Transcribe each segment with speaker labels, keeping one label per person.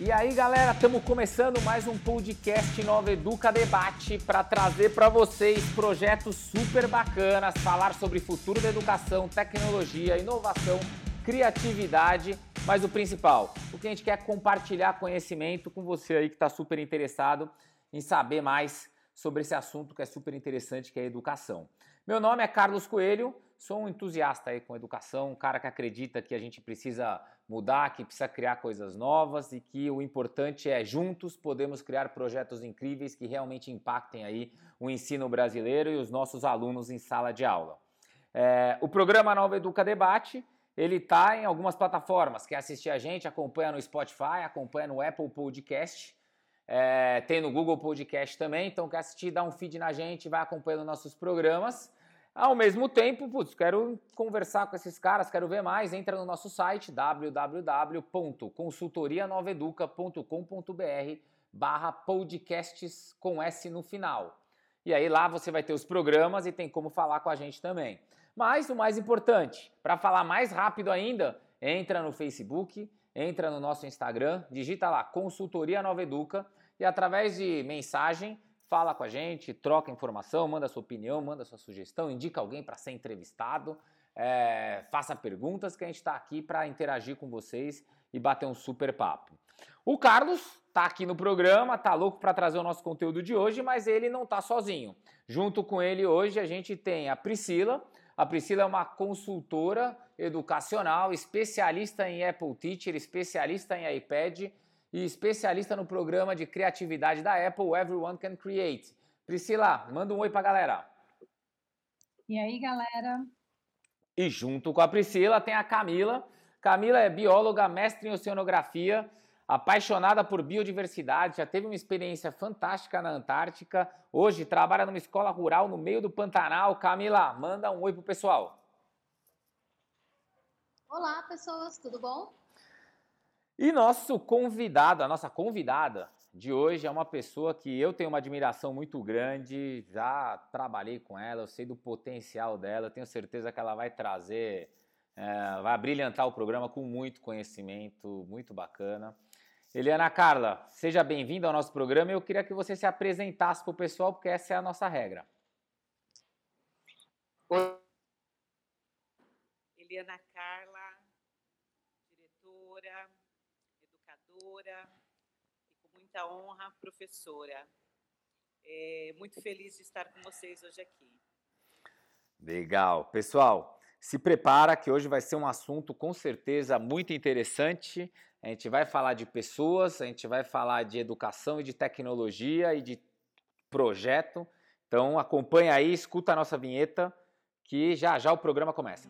Speaker 1: E aí, galera, estamos começando mais um podcast Nova Educa Debate para trazer para vocês projetos super bacanas, falar sobre futuro da educação, tecnologia, inovação, criatividade, mas o principal, o que a gente quer é compartilhar conhecimento com você aí que está super interessado em saber mais sobre esse assunto que é super interessante, que é a educação. Meu nome é Carlos Coelho, sou um entusiasta aí com educação, um cara que acredita que a gente precisa mudar, que precisa criar coisas novas e que o importante é juntos podemos criar projetos incríveis que realmente impactem aí o ensino brasileiro e os nossos alunos em sala de aula. É, o programa Nova Educa Debate ele está em algumas plataformas. Quer assistir a gente? Acompanha no Spotify, acompanha no Apple Podcast. É, tem no Google Podcast também, então quer assistir, dá um feed na gente, vai acompanhando nossos programas. Ao mesmo tempo, putz, quero conversar com esses caras, quero ver mais, entra no nosso site www.consultorianoveduca.com.br barra podcasts com S no final. E aí lá você vai ter os programas e tem como falar com a gente também. Mas o mais importante, para falar mais rápido ainda, entra no Facebook, entra no nosso Instagram, digita lá Consultoria Nova Educa e através de mensagem fala com a gente, troca informação, manda sua opinião, manda sua sugestão, indica alguém para ser entrevistado, é, faça perguntas que a gente está aqui para interagir com vocês e bater um super papo. O Carlos está aqui no programa, tá louco para trazer o nosso conteúdo de hoje, mas ele não está sozinho. Junto com ele hoje a gente tem a Priscila. A Priscila é uma consultora educacional, especialista em Apple Teacher, especialista em iPad e especialista no programa de criatividade da Apple Everyone Can Create. Priscila, manda um oi pra galera.
Speaker 2: E aí, galera?
Speaker 1: E junto com a Priscila tem a Camila. Camila é bióloga, mestre em oceanografia, apaixonada por biodiversidade, já teve uma experiência fantástica na Antártica. Hoje trabalha numa escola rural no meio do Pantanal. Camila, manda um oi pro pessoal.
Speaker 3: Olá, pessoas, tudo bom?
Speaker 1: E nosso convidado, a nossa convidada de hoje é uma pessoa que eu tenho uma admiração muito grande, já trabalhei com ela, eu sei do potencial dela, tenho certeza que ela vai trazer, é, vai brilhantar o programa com muito conhecimento, muito bacana. Eliana Carla, seja bem-vinda ao nosso programa. Eu queria que você se apresentasse para o pessoal, porque essa é a nossa regra.
Speaker 4: Oi. Eliana Carla, e com muita honra, professora. É, muito feliz de estar com vocês hoje aqui.
Speaker 1: Legal. Pessoal, se prepara que hoje vai ser um assunto com certeza muito interessante. A gente vai falar de pessoas, a gente vai falar de educação e de tecnologia e de projeto. Então acompanha aí, escuta a nossa vinheta que já já o programa começa.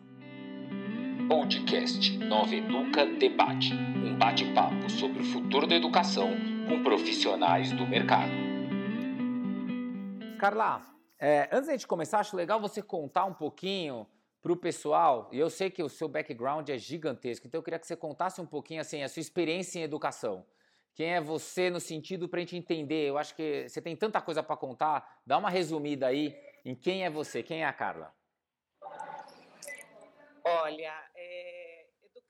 Speaker 5: Podcast Nova Educa Debate, um bate-papo sobre o futuro da educação com profissionais do mercado.
Speaker 1: Carla, é, antes de a gente começar, acho legal você contar um pouquinho para o pessoal, e eu sei que o seu background é gigantesco, então eu queria que você contasse um pouquinho assim a sua experiência em educação. Quem é você no sentido para a gente entender? Eu acho que você tem tanta coisa para contar. Dá uma resumida aí em quem é você, quem é a Carla.
Speaker 4: Olha,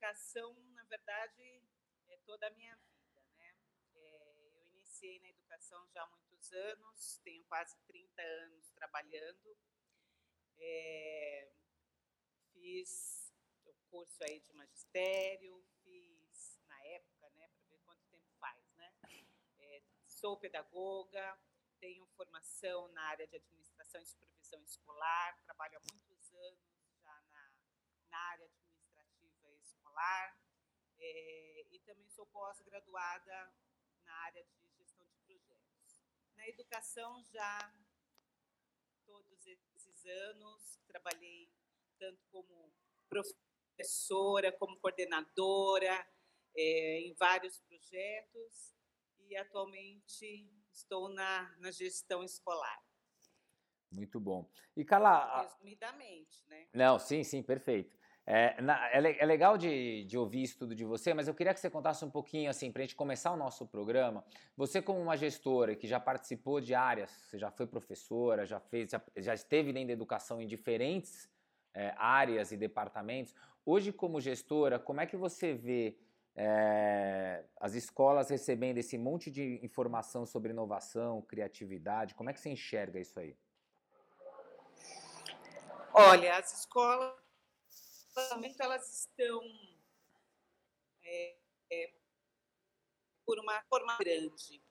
Speaker 4: educação, na verdade, é toda a minha vida, né? É, eu iniciei na educação já há muitos anos, tenho quase 30 anos trabalhando. É, fiz o curso aí de magistério, fiz na época, né, para ver quanto tempo faz, né? É, sou pedagoga, tenho formação na área de administração e supervisão escolar, trabalho há muitos anos já na, na área administrativa escolar é, e também sou pós-graduada na área de gestão de projetos. Na educação já todos esses anos trabalhei tanto como professora, como coordenadora é, em vários projetos e atualmente estou na, na gestão escolar.
Speaker 1: Muito bom. E Carla...
Speaker 4: Resumidamente, né?
Speaker 1: Não, sim, sim, perfeito. É, na, é, é, legal de, de, ouvir isso tudo de você, mas eu queria que você contasse um pouquinho, assim, para a gente começar o nosso programa. Você, como uma gestora que já participou de áreas, você já foi professora, já fez, já, já esteve dentro da educação em diferentes é, áreas e departamentos. Hoje, como gestora, como é que você vê é, as escolas recebendo esse monte de informação sobre inovação, criatividade, como é que você enxerga isso aí?
Speaker 4: Olha, as escolas elas estão é, é, por uma forma grande,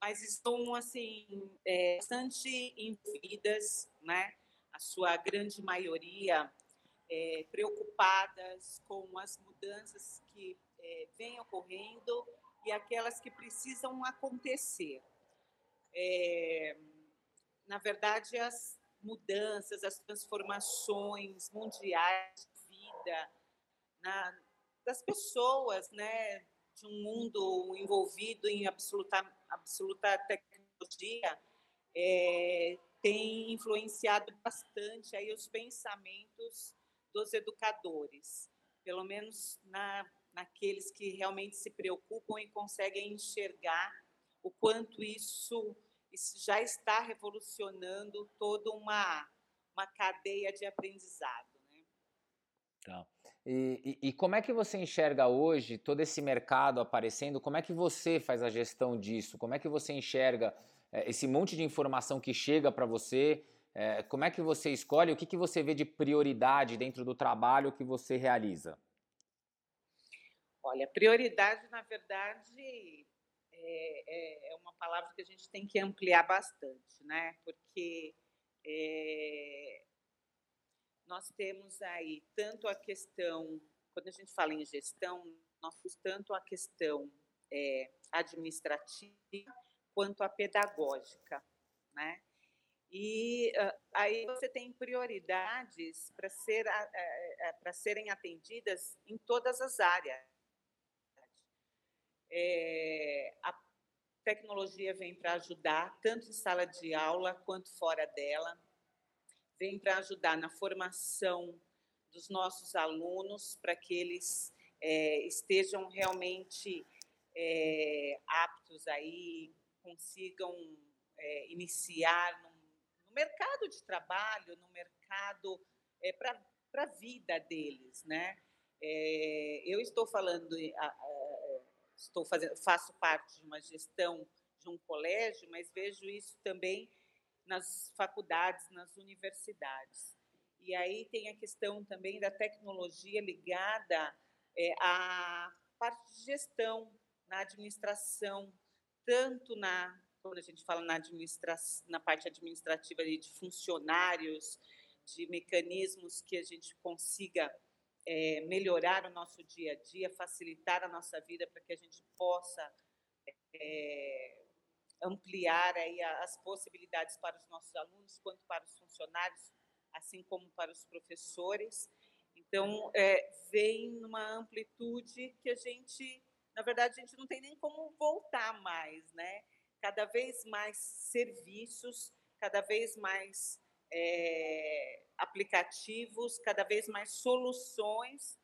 Speaker 4: mas estão assim é, bastante envolvidas, né? A sua grande maioria é, preocupadas com as mudanças que é, vêm ocorrendo e aquelas que precisam acontecer. É, na verdade, as mudanças, as transformações mundiais na, das pessoas, né, de um mundo envolvido em absoluta, absoluta tecnologia, é, tem influenciado bastante aí os pensamentos dos educadores, pelo menos na, naqueles que realmente se preocupam e conseguem enxergar o quanto isso, isso já está revolucionando toda uma, uma cadeia de aprendizado.
Speaker 1: Tá. E, e, e, como é que você enxerga hoje todo esse mercado aparecendo? Como é que você faz a gestão disso? Como é que você enxerga é, esse monte de informação que chega para você? É, como é que você escolhe? O que, que você vê de prioridade dentro do trabalho que você realiza?
Speaker 4: Olha, prioridade, na verdade, é, é, é uma palavra que a gente tem que ampliar bastante, né? Porque é, nós temos aí tanto a questão, quando a gente fala em gestão, nós temos tanto a questão é, administrativa quanto a pedagógica, né? E uh, aí você tem prioridades para ser, uh, serem atendidas em todas as áreas. É, a tecnologia vem para ajudar, tanto em sala de aula quanto fora dela vem para ajudar na formação dos nossos alunos, para que eles é, estejam realmente é, aptos aí, consigam é, iniciar no, no, mercado de trabalho, no mercado é, para a vida deles, né? É, eu estou falando, estou fazendo, faço parte de uma gestão de um colégio, mas vejo isso também nas faculdades, nas universidades. E aí tem a questão também da tecnologia ligada é, à parte de gestão, na administração, tanto na quando a gente fala na, administração, na parte administrativa de funcionários, de mecanismos que a gente consiga é, melhorar o nosso dia a dia, facilitar a nossa vida para que a gente possa é, ampliar aí as possibilidades para os nossos alunos, quanto para os funcionários, assim como para os professores. Então, é, vem numa amplitude que a gente, na verdade, a gente não tem nem como voltar mais, né? Cada vez mais serviços, cada vez mais é, aplicativos, cada vez mais soluções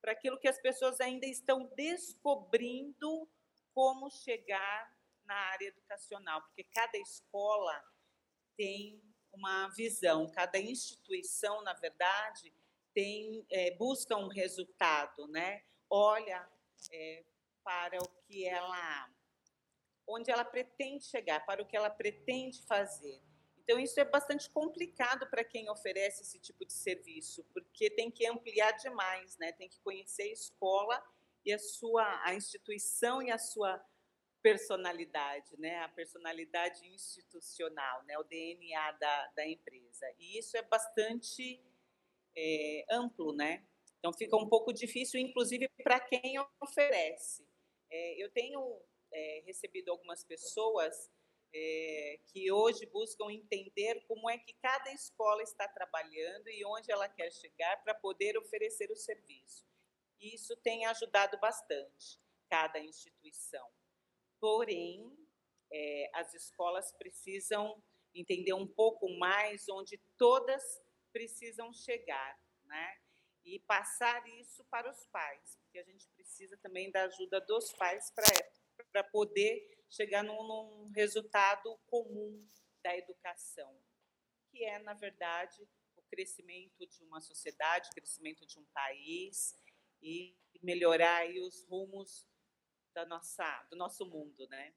Speaker 4: para aquilo que as pessoas ainda estão descobrindo como chegar na área educacional, porque cada escola tem uma visão, cada instituição, na verdade, tem é, busca um resultado, né? Olha é, para o que ela, onde ela pretende chegar, para o que ela pretende fazer. Então isso é bastante complicado para quem oferece esse tipo de serviço, porque tem que ampliar demais, né? Tem que conhecer a escola e a sua a instituição e a sua personalidade, né? a personalidade institucional, né? o DNA da, da empresa. E isso é bastante é, amplo, né? Então fica um pouco difícil, inclusive, para quem oferece. É, eu tenho é, recebido algumas pessoas é, que hoje buscam entender como é que cada escola está trabalhando e onde ela quer chegar para poder oferecer o serviço. E isso tem ajudado bastante cada instituição. Porém, é, as escolas precisam entender um pouco mais onde todas precisam chegar, né? E passar isso para os pais, porque a gente precisa também da ajuda dos pais para poder chegar num, num resultado comum da educação, que é, na verdade, o crescimento de uma sociedade, o crescimento de um país e melhorar os rumos da nossa, do nosso mundo, né?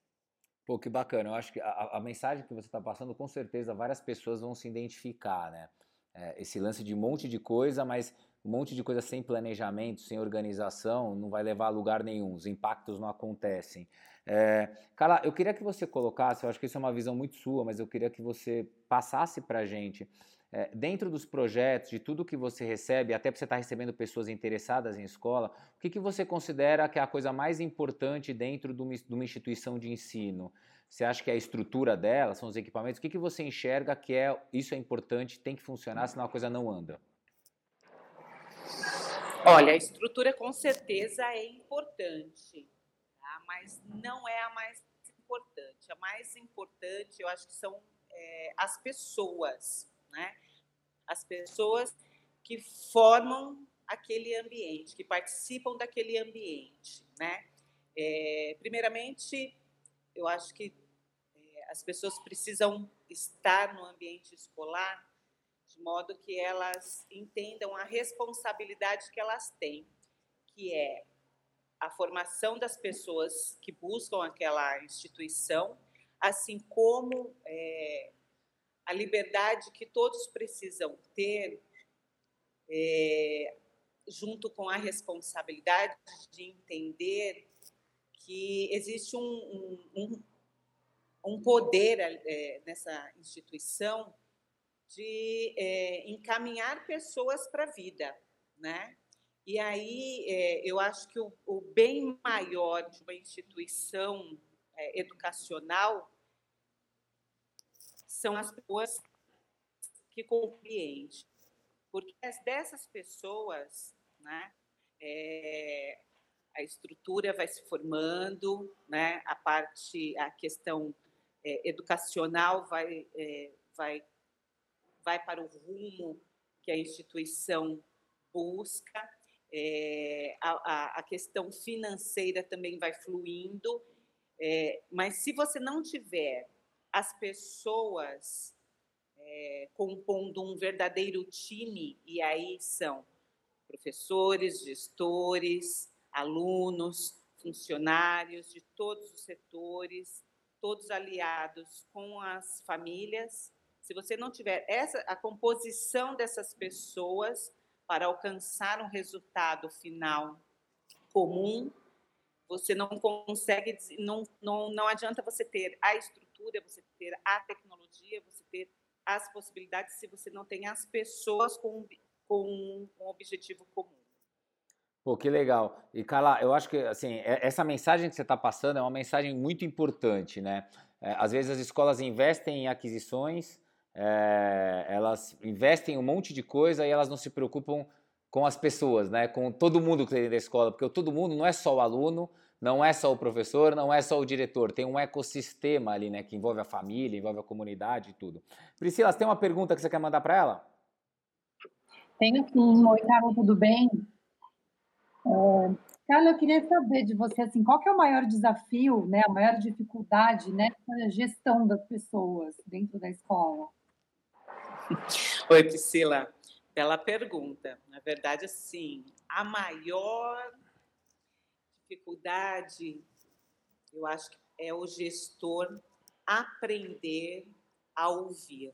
Speaker 1: Pô, que bacana. Eu acho que a, a mensagem que você está passando, com certeza, várias pessoas vão se identificar, né? É, esse lance de um monte de coisa, mas um monte de coisa sem planejamento, sem organização, não vai levar a lugar nenhum. Os impactos não acontecem. É, Carla, eu queria que você colocasse, eu acho que isso é uma visão muito sua, mas eu queria que você passasse para gente é, dentro dos projetos, de tudo que você recebe, até para você estar tá recebendo pessoas interessadas em escola, o que, que você considera que é a coisa mais importante dentro de uma, de uma instituição de ensino? Você acha que é a estrutura dela, são os equipamentos? O que, que você enxerga que é isso é importante, tem que funcionar, senão a coisa não anda?
Speaker 4: Olha, a estrutura com certeza é importante, tá? mas não é a mais importante. A mais importante, eu acho que são é, as pessoas né? As pessoas que formam aquele ambiente, que participam daquele ambiente, né? É, primeiramente, eu acho que é, as pessoas precisam estar no ambiente escolar de modo que elas entendam a responsabilidade que elas têm, que é a formação das pessoas que buscam aquela instituição, assim como é, a liberdade que todos precisam ter, é, junto com a responsabilidade de entender que existe um, um, um poder é, nessa instituição de é, encaminhar pessoas para a vida, né? E aí é, eu acho que o, o, bem maior de uma instituição é, educacional são as pessoas que compreendem. Porque dessas pessoas, né, é, a estrutura vai se formando, né, a parte, a questão é, educacional vai, é, vai, vai para o rumo que a instituição busca, é, a, a, questão financeira também vai fluindo, é, mas se você não tiver as pessoas é, compondo um verdadeiro time, e aí são professores, gestores, alunos, funcionários de todos os setores, todos aliados com as famílias. Se você não tiver essa a composição dessas pessoas para alcançar um resultado final comum, você não consegue, não, não, não adianta você ter a estrutura cultura, você ter a tecnologia, você ter as possibilidades se você não tem as pessoas com, com um objetivo comum.
Speaker 1: Pô, que legal. E, Carla, eu acho que assim, é, essa mensagem que você está passando é uma mensagem muito importante, né? É, às vezes as escolas investem em aquisições, é, elas investem em um monte de coisa e elas não se preocupam com as pessoas, né? Com todo mundo que tem dentro da escola, porque todo mundo não é só o aluno, não é só o professor, não é só o diretor, tem um ecossistema ali, né, que envolve a família, envolve a comunidade e tudo. Priscila, você tem uma pergunta que você quer mandar para ela?
Speaker 2: Tenho sim, oi Carla, tudo bem? É, Carla, eu queria saber de você, assim, qual que é o maior desafio, né, a maior dificuldade, né, na gestão das pessoas dentro da escola?
Speaker 4: Oi, Priscila, bela pergunta. Na verdade, sim, a maior dificuldade, eu acho que é o gestor aprender a ouvir.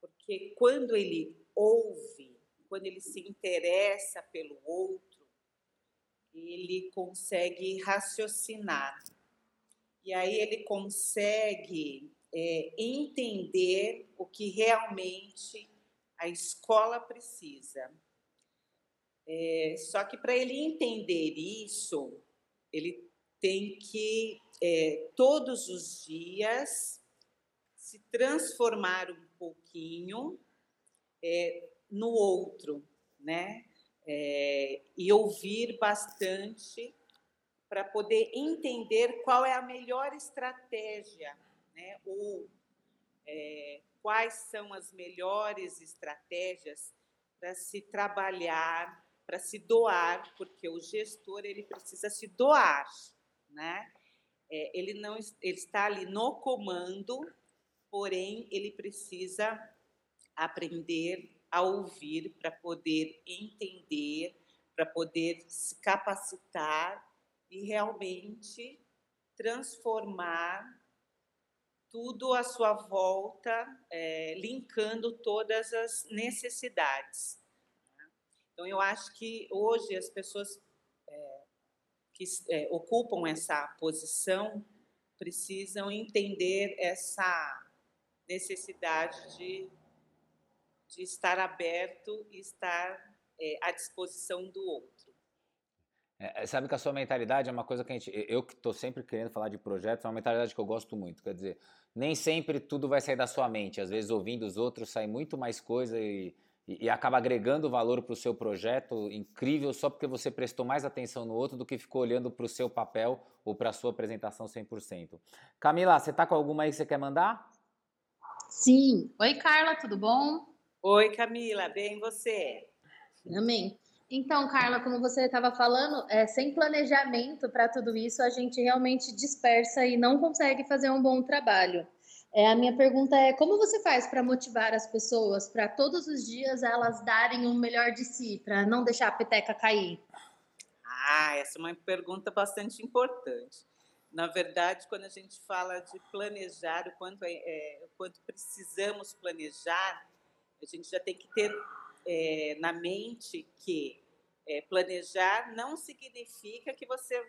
Speaker 4: Porque quando ele ouve, quando ele se interessa pelo outro, ele consegue raciocinar. E aí ele consegue é, entender o que realmente a escola precisa. É, só que para ele entender isso, ele tem que é, todos os dias se transformar um pouquinho é, no outro, né? É, e ouvir bastante para poder entender qual é a melhor estratégia, né? Ou é, quais são as melhores estratégias para se trabalhar para se doar, porque o gestor ele precisa se doar, né? É, ele não ele está ali no comando, porém ele precisa aprender a ouvir para poder entender, para poder se capacitar e realmente transformar tudo à sua volta, é, linkando todas as necessidades. Então, eu acho que hoje as pessoas é, que é, ocupam essa posição precisam entender essa necessidade de, de estar aberto e estar é, à disposição do outro.
Speaker 1: É, sabe que a sua mentalidade é uma coisa que a gente. Eu que estou sempre querendo falar de projetos, é uma mentalidade que eu gosto muito. Quer dizer, nem sempre tudo vai sair da sua mente. Às vezes, ouvindo os outros, sai muito mais coisa e, e, e acaba agregando valor para o seu projeto incrível só porque você prestou mais atenção no outro do que ficou olhando para o seu papel ou para a sua apresentação 100%. Camila, você está com alguma aí que você quer mandar?
Speaker 3: Sim. Oi, Carla, tudo bom?
Speaker 4: Oi, Camila, bem você?
Speaker 3: Amém. Então, Carla, como você estava falando, é, sem planejamento para tudo isso, a gente realmente dispersa e não consegue fazer um bom trabalho. É, a minha pergunta é: como você faz para motivar as pessoas para todos os dias elas darem o melhor de si, para não deixar a peteca cair?
Speaker 4: Ah, essa é uma pergunta bastante importante. Na verdade, quando a gente fala de planejar, o quanto, é, é, o quanto precisamos planejar, a gente já tem que ter é, na mente que é, planejar não significa que você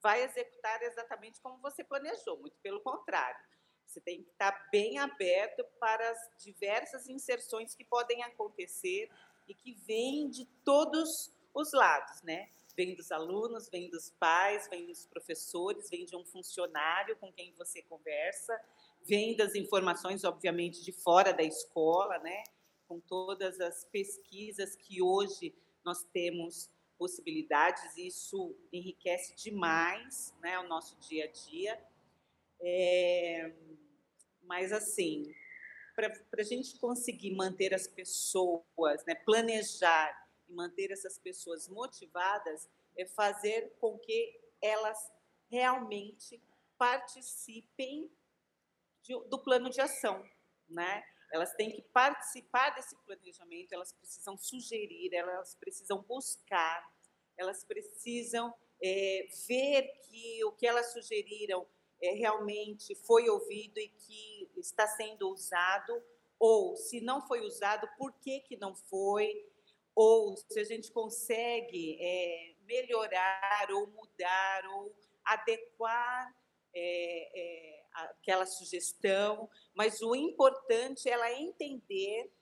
Speaker 4: vai executar exatamente como você planejou, muito pelo contrário. Você tem que estar bem aberto para as diversas inserções que podem acontecer e que vêm de todos os lados, né? Vem dos alunos, vem dos pais, vem dos professores, vem de um funcionário com quem você conversa, vem das informações, obviamente, de fora da escola, né? com todas as pesquisas que hoje nós temos possibilidades, isso enriquece demais né, o nosso dia a dia. É, mas, assim, para a gente conseguir manter as pessoas, né, planejar e manter essas pessoas motivadas, é fazer com que elas realmente participem de, do plano de ação, né? elas têm que participar desse planejamento, elas precisam sugerir, elas precisam buscar, elas precisam é, ver que o que elas sugeriram é, realmente foi ouvido e que está sendo usado, ou se não foi usado, por que, que não foi, ou se a gente consegue é, melhorar ou mudar ou adequar é, é, aquela sugestão, mas o importante é ela entender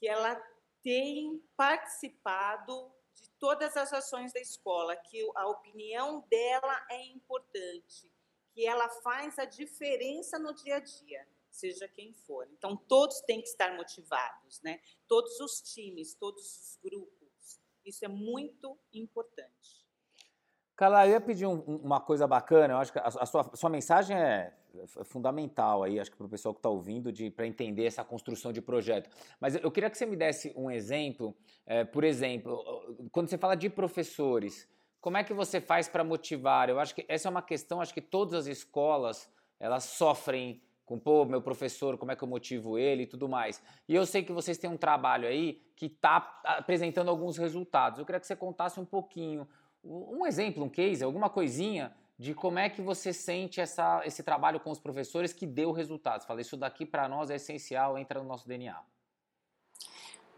Speaker 4: que ela tem participado de todas as ações da escola, que a opinião dela é importante, que ela faz a diferença no dia a dia, seja quem for. Então todos têm que estar motivados, né? Todos os times, todos os grupos. Isso é muito importante.
Speaker 1: Carla, eu ia pedir um, uma coisa bacana, eu acho que a, a, sua, a sua, mensagem é, é fundamental aí, acho que para o pessoal que está ouvindo, para entender essa construção de projeto. Mas eu queria que você me desse um exemplo, é, por exemplo, quando você fala de professores, como é que você faz para motivar? Eu acho que essa é uma questão, acho que todas as escolas, elas sofrem com, pô, meu professor, como é que eu motivo ele e tudo mais. E eu sei que vocês têm um trabalho aí que está apresentando alguns resultados. Eu queria que você contasse um pouquinho um exemplo, um case, alguma coisinha de como é que você sente essa, esse trabalho com os professores que deu resultados. Fala, isso daqui para nós é essencial, entra no nosso DNA.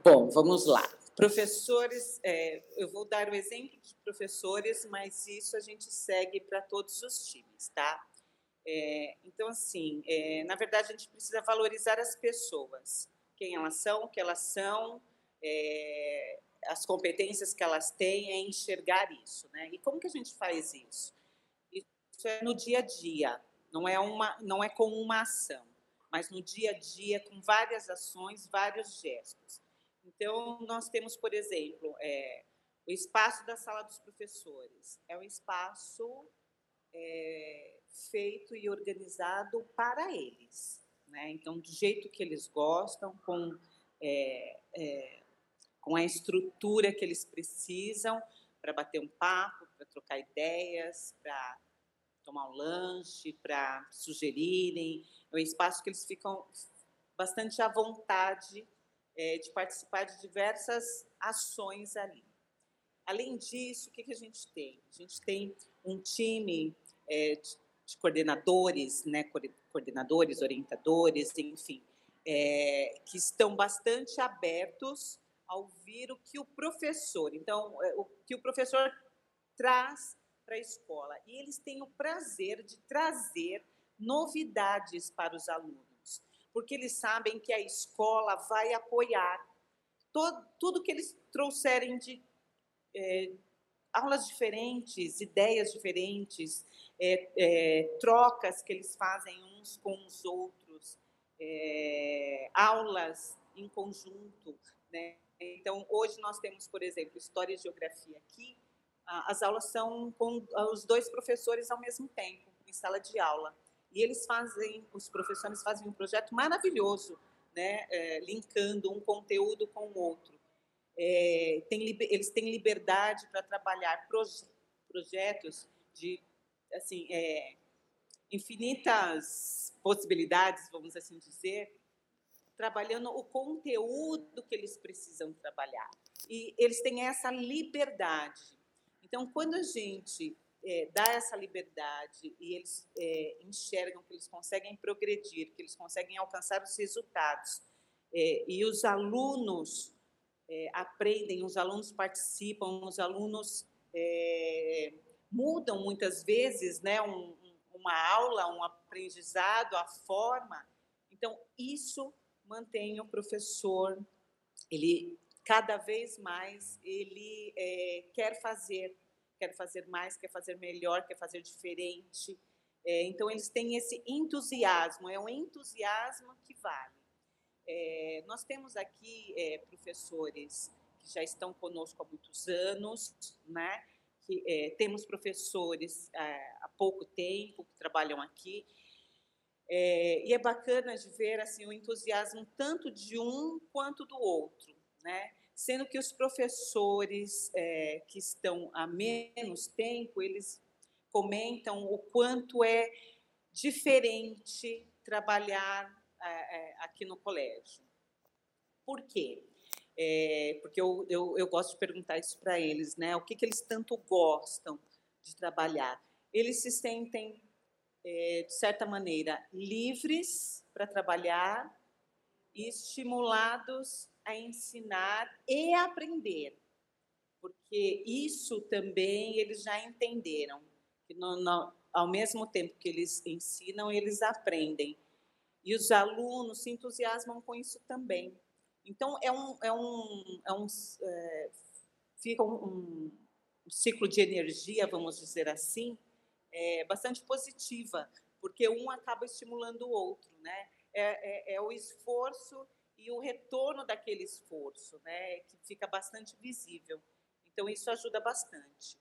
Speaker 4: Bom, vamos lá. Professores, é, eu vou dar o exemplo de professores, mas isso a gente segue para todos os times, tá? É, então, assim, é, na verdade, a gente precisa valorizar as pessoas, quem elas são, o que elas são, é, as competências que elas têm é enxergar isso, né? E como que a gente faz isso? Isso é no dia a dia, não é uma, não é com uma ação, mas no dia a dia com várias ações, vários gestos. Então nós temos, por exemplo, é, o espaço da sala dos professores é um espaço é, feito e organizado para eles, né? Então do jeito que eles gostam, com é, é com a estrutura que eles precisam para bater um papo, para trocar ideias, para tomar um lanche, para sugerirem. É um espaço que eles ficam bastante à vontade é, de participar de diversas ações ali. além disso, o que, que a gente tem? A gente tem um time é, de, de, coordenadores, né, coordenadores, orientadores, enfim, é, que estão bastante abertos ao ouvir o que o professor, então, é, o que o professor traz para a escola. E eles têm o prazer de trazer novidades para os alunos, porque eles sabem que a escola vai apoiar todo, tudo que eles trouxerem de é, aulas diferentes, ideias diferentes, é, é, trocas que eles fazem uns com os outros, é, aulas em conjunto. Né? Então, hoje nós temos, por exemplo, História e Geografia aqui. As aulas são com os dois professores ao mesmo tempo, em sala de aula. E eles fazem, os professores fazem um projeto maravilhoso, né? É, linkando um conteúdo com o outro é, tem, eles têm liberdade para trabalhar proje projetos de assim é, infinitas possibilidades, vamos assim dizer, trabalhando o conteúdo que eles precisam trabalhar. E eles têm essa liberdade. Então, quando a gente é, dá essa liberdade e eles é, enxergam que eles conseguem progredir, que eles conseguem alcançar os resultados, é, e os alunos é, aprendem, os alunos participam, os alunos é, mudam muitas vezes né, um, uma aula, um aprendizado, a forma. Então, isso mantém o professor, ele cada vez mais ele é, quer fazer, quer fazer mais, quer fazer melhor, quer fazer diferente. É, então, eles têm esse entusiasmo, é um entusiasmo que vale. É, nós temos aqui é, professores que já estão conosco há muitos anos, né? Que, é, temos professores é, há pouco tempo que trabalham aqui. É, e é bacana de ver assim o entusiasmo tanto de um quanto do outro, né? Sendo que os professores é, que estão há menos tempo, eles comentam o quanto é diferente trabalhar é, é, aqui no colégio. Por quê? É, porque eu, eu, eu, gosto de perguntar isso para eles, né? O que, que eles tanto gostam de trabalhar? Eles se sentem, é, de certa maneira, livres para trabalhar e estimulados a ensinar e aprender, porque isso também eles já entenderam, que no, no, ao mesmo tempo que eles ensinam, eles aprendem. E os alunos se entusiasmam com isso também. Então, é um, é um, é um é, fica um, um, ciclo de energia, vamos dizer assim, é, bastante positiva, porque um acaba estimulando o outro, né? É, é, é, o esforço e o retorno daquele esforço, né? Que fica bastante visível. Então, isso ajuda bastante.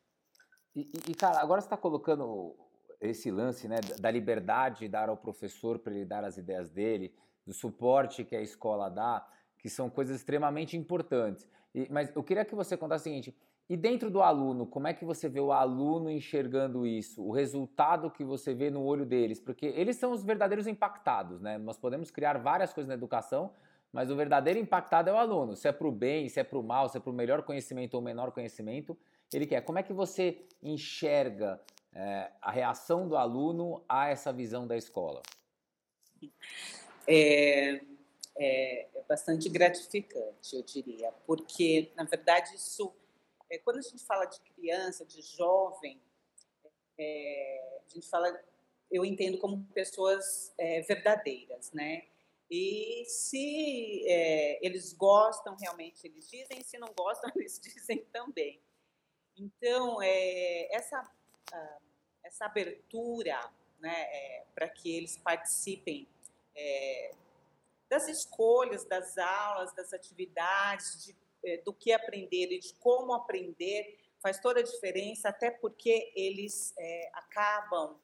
Speaker 1: E, e cara, agora você está colocando esse lance né, da liberdade dar ao professor para ele dar as ideias dele, do suporte que a escola dá, que são coisas extremamente importantes. E, mas eu queria que você contasse o seguinte: e dentro do aluno, como é que você vê o aluno enxergando isso? O resultado que você vê no olho deles? Porque eles são os verdadeiros impactados, né? Nós podemos criar várias coisas na educação, mas o verdadeiro impactado é o aluno. Se é para o bem, se é para o mal, se é para o melhor conhecimento ou menor conhecimento, ele quer. Como é que você enxerga é, a reação do aluno a essa visão da escola?
Speaker 4: É, é, é bastante gratificante, eu diria, porque, na verdade, isso, é, quando a gente fala de criança, de jovem, é, a gente fala, eu entendo como pessoas é, verdadeiras, né? E se é, eles gostam, realmente eles dizem, se não gostam, eles dizem também. Então, é, essa ah, essa abertura né, é, para que eles participem é, das escolhas, das aulas, das atividades, de, é, do que aprender e de como aprender, faz toda a diferença, até porque eles é, acabam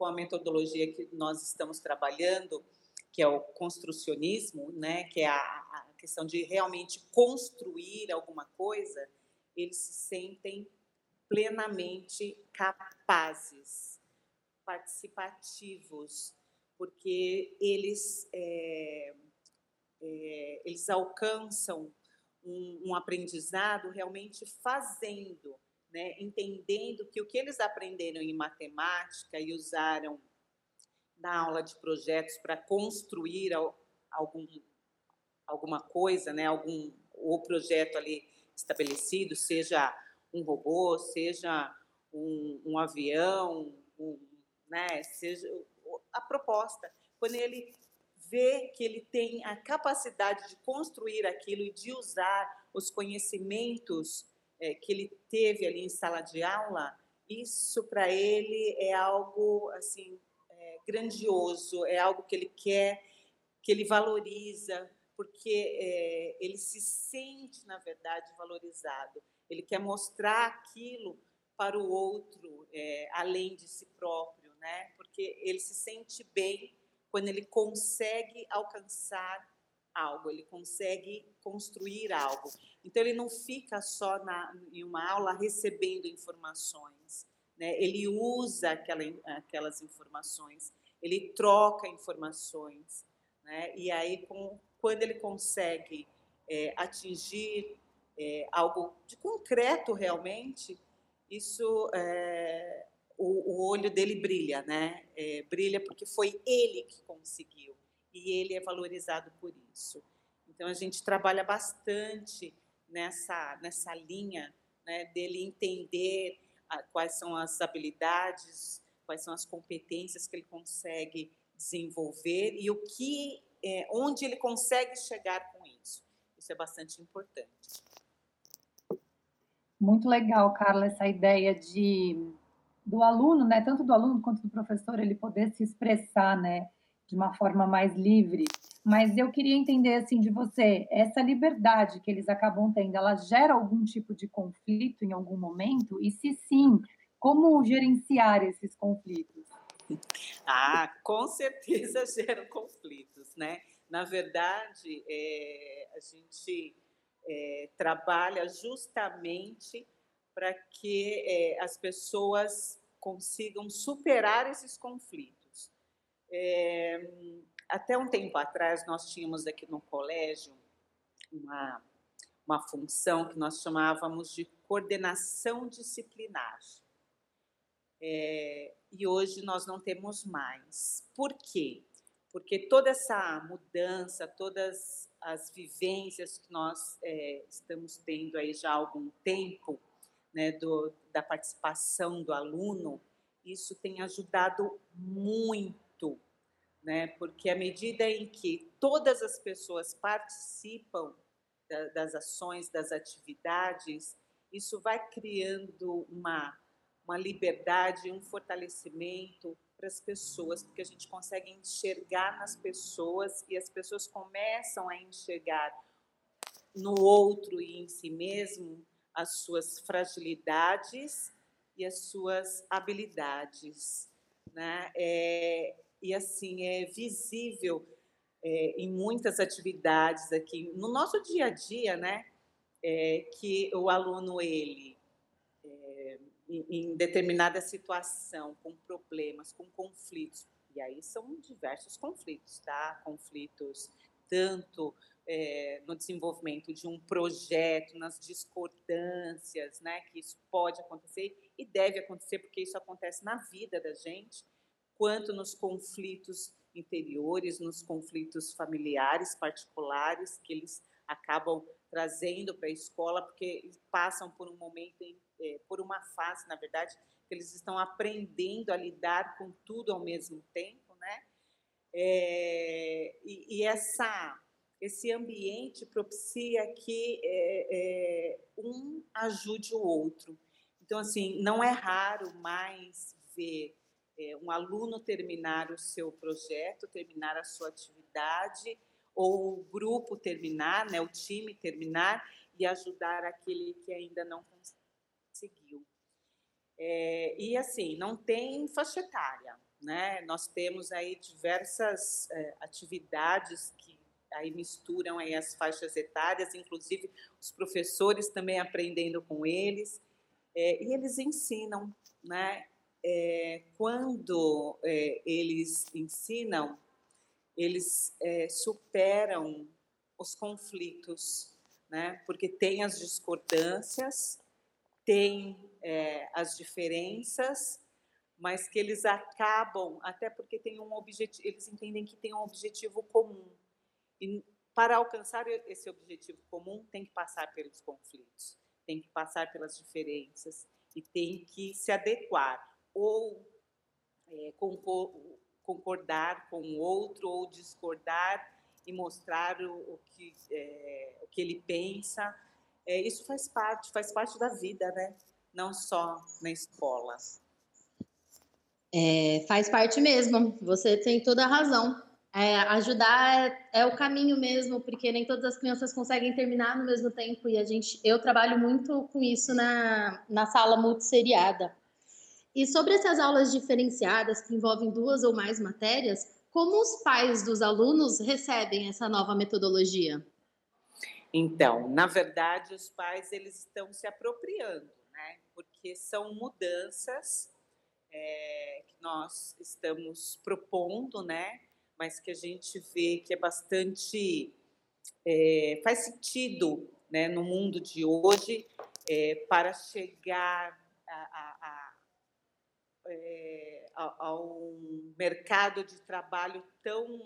Speaker 4: com a metodologia que nós estamos trabalhando, que é o construcionismo, né, que é a, a questão de realmente construir alguma coisa, eles se sentem plenamente capazes, participativos, porque eles, é, é, eles alcançam um, um aprendizado realmente fazendo, né? entendendo que o que eles aprenderam em matemática e usaram na aula de projetos para construir algum, alguma coisa, né? algum o projeto ali estabelecido, seja um robô, seja um, um avião, um, né? seja a proposta. Quando ele vê que ele tem a capacidade de construir aquilo e de usar os conhecimentos é, que ele teve ali em sala de aula, isso para ele é algo assim é, grandioso, é algo que ele quer, que ele valoriza, porque é, ele se sente na verdade valorizado. Ele quer mostrar aquilo para o outro, é, além de si próprio, né? Porque ele se sente bem quando ele consegue alcançar algo, ele consegue construir algo. Então ele não fica só na, em uma aula recebendo informações, né? Ele usa aquela, aquelas informações, ele troca informações, né? E aí com, quando ele consegue é, atingir é, algo de concreto realmente, isso é, o, o olho dele brilha, né? É, brilha porque foi ele que conseguiu e ele é valorizado por isso. Então a gente trabalha bastante nessa nessa linha, né, dele entender a, quais são as habilidades, quais são as competências que ele consegue desenvolver e o que, é, onde ele consegue chegar com isso. Isso é bastante importante.
Speaker 2: Muito legal, Carla, essa ideia de do aluno, né, tanto do aluno quanto do professor, ele poder se expressar, né, de uma forma mais livre. Mas eu queria entender assim de você, essa liberdade que eles acabam tendo, ela gera algum tipo de conflito em algum momento? E se sim, como gerenciar esses conflitos?
Speaker 4: Ah, com certeza geram conflitos, né? Na verdade, é, a gente é, trabalha justamente para que é, as pessoas consigam superar esses conflitos. É, até um tempo atrás, nós tínhamos aqui no colégio uma, uma função que nós chamávamos de coordenação disciplinar. É, e hoje nós não temos mais. Por quê? Porque toda essa mudança, todas as vivências que nós é, estamos tendo aí já há algum tempo, né, do, da participação do aluno, isso tem ajudado muito, né, porque à medida em que todas as pessoas participam da, das ações, das atividades, isso vai criando uma, uma liberdade, um fortalecimento para as pessoas, porque a gente consegue enxergar nas pessoas e as pessoas começam a enxergar no outro e em si mesmo as suas fragilidades e as suas habilidades, né? É, e assim é visível é, em muitas atividades aqui no nosso dia a dia, né? É, que o aluno ele é, em, determinada situação, com problemas, com conflitos, e aí são diversos conflitos, tá? Conflitos tanto é, no desenvolvimento de um projeto, nas discordâncias, né, que isso pode acontecer e deve acontecer, porque isso acontece na vida da gente, quanto nos conflitos interiores, nos conflitos familiares particulares que eles acabam trazendo para a escola, porque passam por um momento, é, por uma fase, na verdade, que eles estão aprendendo a lidar com tudo ao mesmo tempo, né? É, e, e essa esse ambiente propicia que é, é, um ajude o outro. Então, assim, não é raro mais ver é, um aluno terminar o seu projeto, terminar a sua atividade, ou o grupo terminar, né, o time terminar e ajudar aquele que ainda não conseguiu. É, e assim, não tem faixa etária, né? Nós temos aí diversas é, atividades que aí misturam aí as faixas etárias, inclusive os professores também aprendendo com eles, é, e eles ensinam, né? É, quando é, eles ensinam, eles é, superam os conflitos, né? Porque tem as discordâncias, tem é, as diferenças, mas que eles acabam, até porque tem um objetivo, eles entendem que tem um objetivo comum. E para alcançar esse objetivo comum, tem que passar pelos conflitos, tem que passar pelas diferenças e tem que se adequar ou é, concordar com o outro ou discordar e mostrar o, o que, é, o que ele pensa. É, isso faz parte, faz parte da vida, né? Não só na escola.
Speaker 3: É, faz parte mesmo, você tem toda a razão. É, ajudar é, é, o caminho mesmo, porque nem todas as crianças conseguem terminar no mesmo tempo e a gente, eu trabalho muito com isso na, na sala multisseriada. E sobre essas aulas diferenciadas que envolvem duas ou mais matérias, como os pais dos alunos recebem essa nova metodologia?
Speaker 4: Então, na verdade, os pais eles estão se apropriando, né? Porque são mudanças é, que nós estamos propondo, né? Mas que a gente vê que é bastante é, faz sentido, né? No mundo de hoje, é, para chegar a, a, a é, ao mercado de trabalho tão,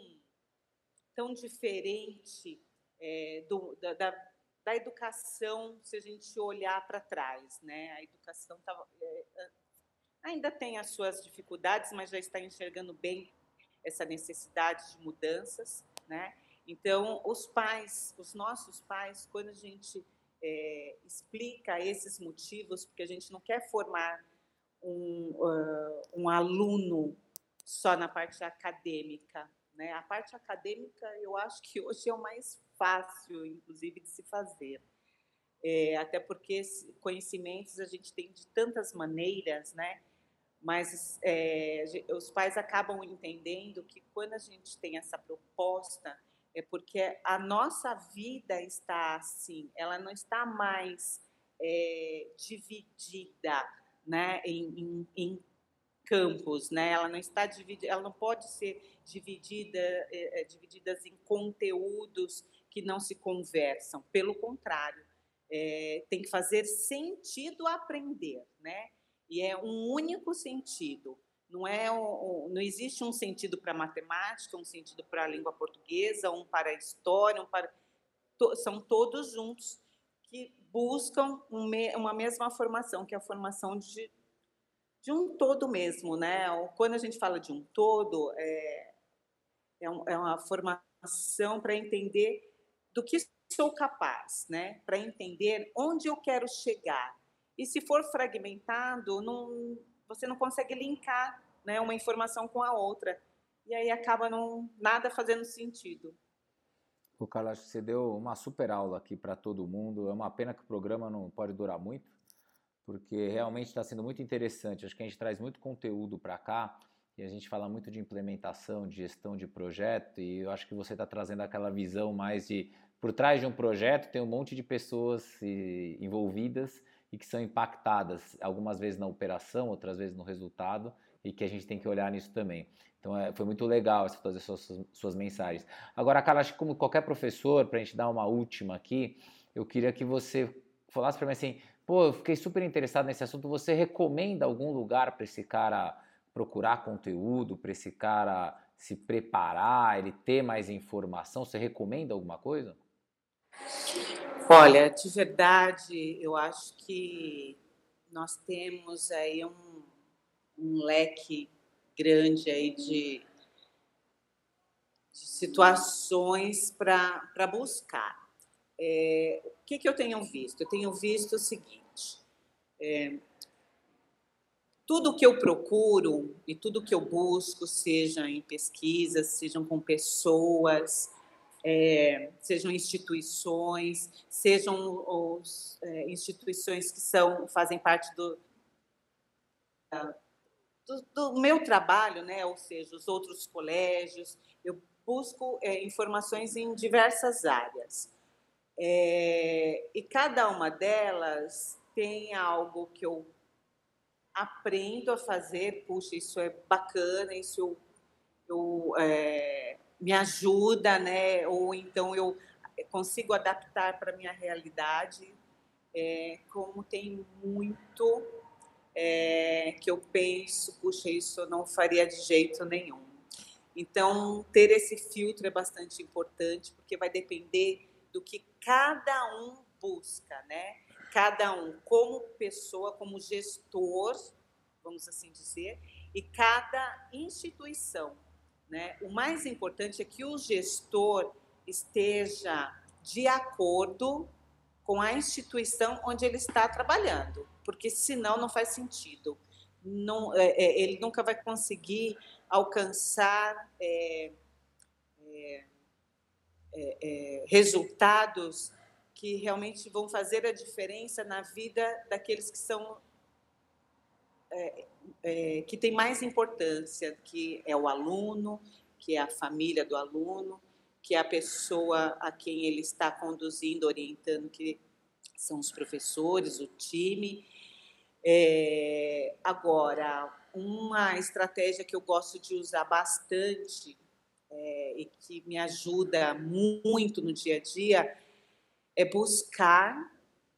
Speaker 4: tão diferente é, do, da, da, da, educação, se a gente olhar para trás. Né? A educação tá, é, ainda tem as suas dificuldades, mas já está enxergando bem essa necessidade de mudanças. Né? Então, os pais, os nossos pais, quando a gente é, explica esses motivos, porque a gente não quer formar um, uh, um aluno só na parte acadêmica. Né? A parte acadêmica, eu acho que hoje é o mais fácil, inclusive, de se fazer. É, até porque conhecimentos a gente tem de tantas maneiras, né? Mas é, os pais acabam entendendo que quando a gente tem essa proposta, é porque a nossa vida está assim, ela não está mais é, dividida né, em, em, em campos, né? Ela não está dividida, ela não pode ser dividida, é, é, divididas em conteúdos que não se conversam. Pelo contrário, é, tem que fazer sentido aprender, né? E é um único sentido. Não é, não existe um sentido para matemática, um sentido para a língua portuguesa, um para a história, um para são todos juntos que buscam uma mesma formação, que é a formação de, de um todo mesmo, né? Quando a gente fala de um todo, é, é, é uma formação para entender do que sou capaz, né? Para entender onde eu quero chegar. E se for fragmentado, não, você não consegue linkar né, uma informação com a outra. E aí acaba não, nada fazendo sentido.
Speaker 1: O Carlos, você deu uma super aula aqui para todo mundo. É uma pena que o programa não pode durar muito, porque realmente está sendo muito interessante. Acho que a gente traz muito conteúdo para cá e a gente fala muito de implementação, de gestão de projeto, e eu acho que você está trazendo aquela visão mais de por trás de um projeto tem um monte de pessoas envolvidas e que são impactadas, algumas vezes na operação, outras vezes no resultado, e que a gente tem que olhar nisso também. Então é, foi muito legal você fazer suas, suas mensagens. Agora, Carla, acho que como qualquer professor, para a gente dar uma última aqui, eu queria que você falasse para mim assim, pô, eu fiquei super interessado nesse assunto, você recomenda algum lugar para esse cara procurar conteúdo, para esse cara se preparar, ele ter mais informação? Você recomenda alguma coisa?
Speaker 4: Olha, de verdade, eu acho que nós temos aí um, um leque grande aí de, de situações para buscar. É, o que, que eu tenho visto? Eu tenho visto o seguinte: é, tudo que eu procuro e tudo que eu busco, seja em pesquisas, sejam com pessoas, é, sejam instituições, sejam os, é, instituições que são fazem parte do, do, do, meu trabalho, né, ou seja, os outros colégios, eu busco é, informações em diversas áreas. É, e cada uma delas tem algo que eu aprendo a fazer, puxa, isso é bacana, isso eu, eu é, me ajuda, né? Ou então eu consigo adaptar para a minha realidade, é, como tem muito é, que eu penso, puxa, isso eu não faria de jeito nenhum. Então, ter esse filtro é bastante importante, porque vai depender do que cada um busca, né? Cada um como pessoa, como gestor, vamos assim dizer, e cada instituição, né? O mais importante é que o gestor esteja de acordo com a instituição onde ele está trabalhando, porque senão não faz sentido. Não, é, é, ele nunca vai conseguir alcançar é, é, é, é resultados que realmente vão fazer a diferença na vida daqueles que são que tem mais importância, que é o aluno, que é a família do aluno, que é a pessoa a quem ele está conduzindo, orientando, que são os professores, o time. É, agora, uma estratégia que eu gosto de usar bastante é, e que me ajuda muito no dia a dia é buscar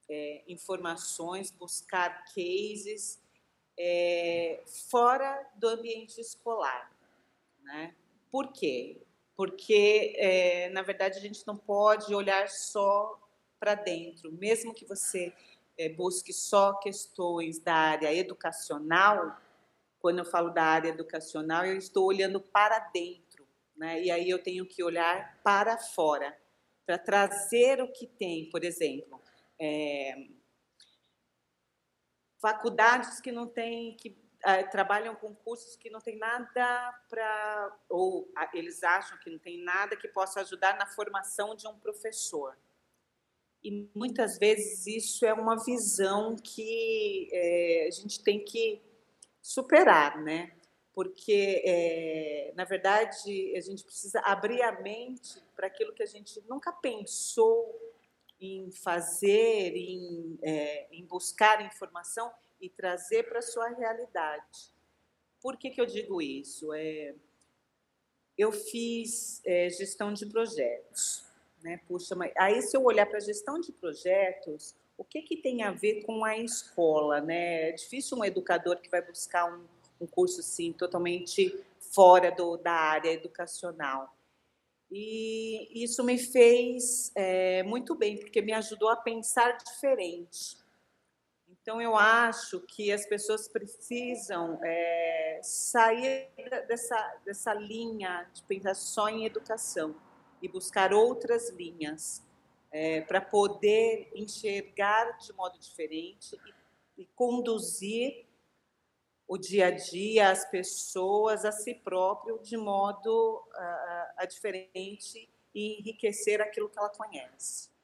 Speaker 4: é, informações, buscar cases é, fora do ambiente escolar. Né? Por quê? Porque, é, na verdade, a gente não pode olhar só para dentro, mesmo que você é, busque só questões da área educacional. Quando eu falo da área educacional, eu estou olhando para dentro, né? E aí eu tenho que olhar para fora, para trazer o que tem, por exemplo, é, faculdades que não têm que trabalham com cursos que não tem nada para. ou eles acham que não tem nada que possa ajudar na formação de um professor. E muitas vezes isso é uma visão que é, a gente tem que superar, né? Porque, é, na verdade, a gente precisa abrir a mente para aquilo que a gente nunca pensou em fazer, em, é, em buscar informação e trazer para a sua realidade. Por que, que eu digo isso? É, eu fiz é, gestão de projetos. Né? Puxa, mas aí se eu olhar para a gestão de projetos, o que, que tem a ver com a escola? Né? É difícil um educador que vai buscar um, um curso assim, totalmente fora do, da área educacional. E isso me fez é, muito bem, porque me ajudou a pensar diferente. Então, eu acho que as pessoas precisam é, sair dessa, dessa linha de pensar só em educação e buscar outras linhas é, para poder enxergar de modo diferente e, e conduzir o dia a dia, as pessoas, a si próprio, de modo uh, diferente e enriquecer aquilo que ela conhece.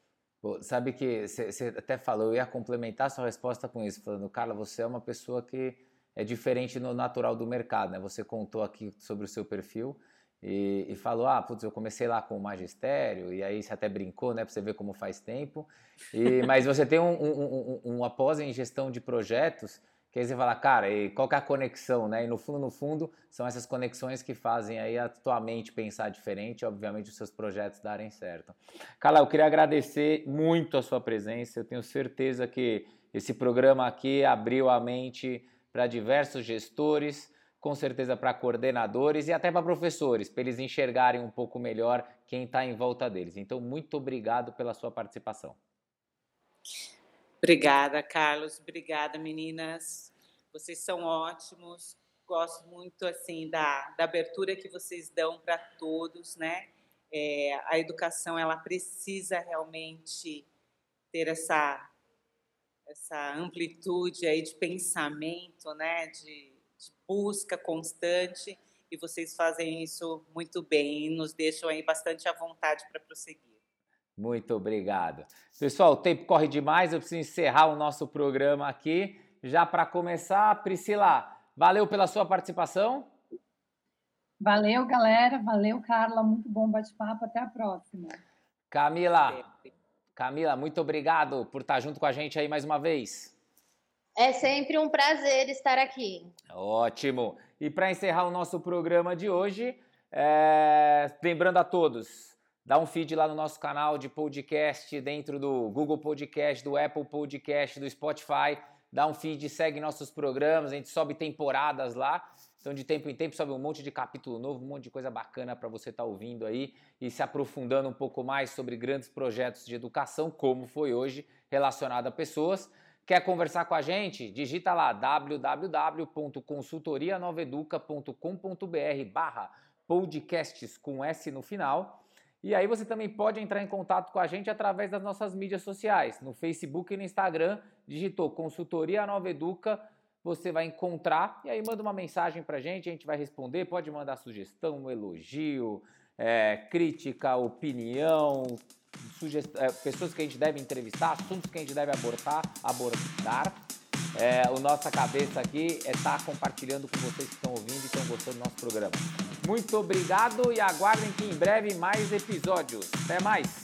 Speaker 1: Sabe que você até falou, eu ia complementar sua resposta com isso, falando, Carla, você é uma pessoa que é diferente no natural do mercado, né? Você contou aqui sobre o seu perfil e, e falou, ah, putz, eu comecei lá com o magistério, e aí você até brincou, né, para você ver como faz tempo. E, mas você tem um, um, um, um após em gestão de projetos que aí você fala, cara, e qual que é a conexão, né? E no fundo, no fundo, são essas conexões que fazem aí a tua mente pensar diferente, obviamente os seus projetos darem certo. Carla, eu queria agradecer muito a sua presença. Eu tenho certeza que esse programa aqui abriu a mente para diversos gestores, com certeza para coordenadores e até para professores, para eles enxergarem um pouco melhor quem está em volta deles. Então, muito obrigado pela sua participação.
Speaker 4: Obrigada, Carlos. Obrigada, meninas. Vocês são ótimos. Gosto muito assim da, da abertura que vocês dão para todos, né? É, a educação ela precisa realmente ter essa essa amplitude aí de pensamento, né? De, de busca constante e vocês fazem isso muito bem e nos deixam aí bastante à vontade para prosseguir.
Speaker 1: Muito obrigado. Pessoal, o tempo corre demais, eu preciso encerrar o nosso programa aqui. Já para começar, Priscila, valeu pela sua participação.
Speaker 2: Valeu, galera. Valeu, Carla. Muito bom bate-papo. Até a próxima.
Speaker 1: Camila, Camila, muito obrigado por estar junto com a gente aí mais uma vez.
Speaker 3: É sempre um prazer estar aqui.
Speaker 1: Ótimo. E para encerrar o nosso programa de hoje, é... lembrando a todos, Dá um feed lá no nosso canal de podcast, dentro do Google Podcast, do Apple Podcast, do Spotify. Dá um feed, segue nossos programas, a gente sobe temporadas lá. Então, de tempo em tempo, sobe um monte de capítulo novo, um monte de coisa bacana para você estar tá ouvindo aí e se aprofundando um pouco mais sobre grandes projetos de educação, como foi hoje, relacionado a pessoas. Quer conversar com a gente? Digita lá www.consultorianoveduca.com.br barra podcasts com S no final e aí você também pode entrar em contato com a gente através das nossas mídias sociais, no Facebook e no Instagram, digitou Consultoria Nova Educa, você vai encontrar e aí manda uma mensagem para a gente, a gente vai responder, pode mandar sugestão, elogio, é, crítica, opinião. É, pessoas que a gente deve entrevistar, assuntos que a gente deve abordar, abordar. É, o nossa cabeça aqui é estar tá compartilhando com vocês que estão ouvindo e estão gostando do nosso programa. Muito obrigado e aguardem que em breve mais episódios. Até mais!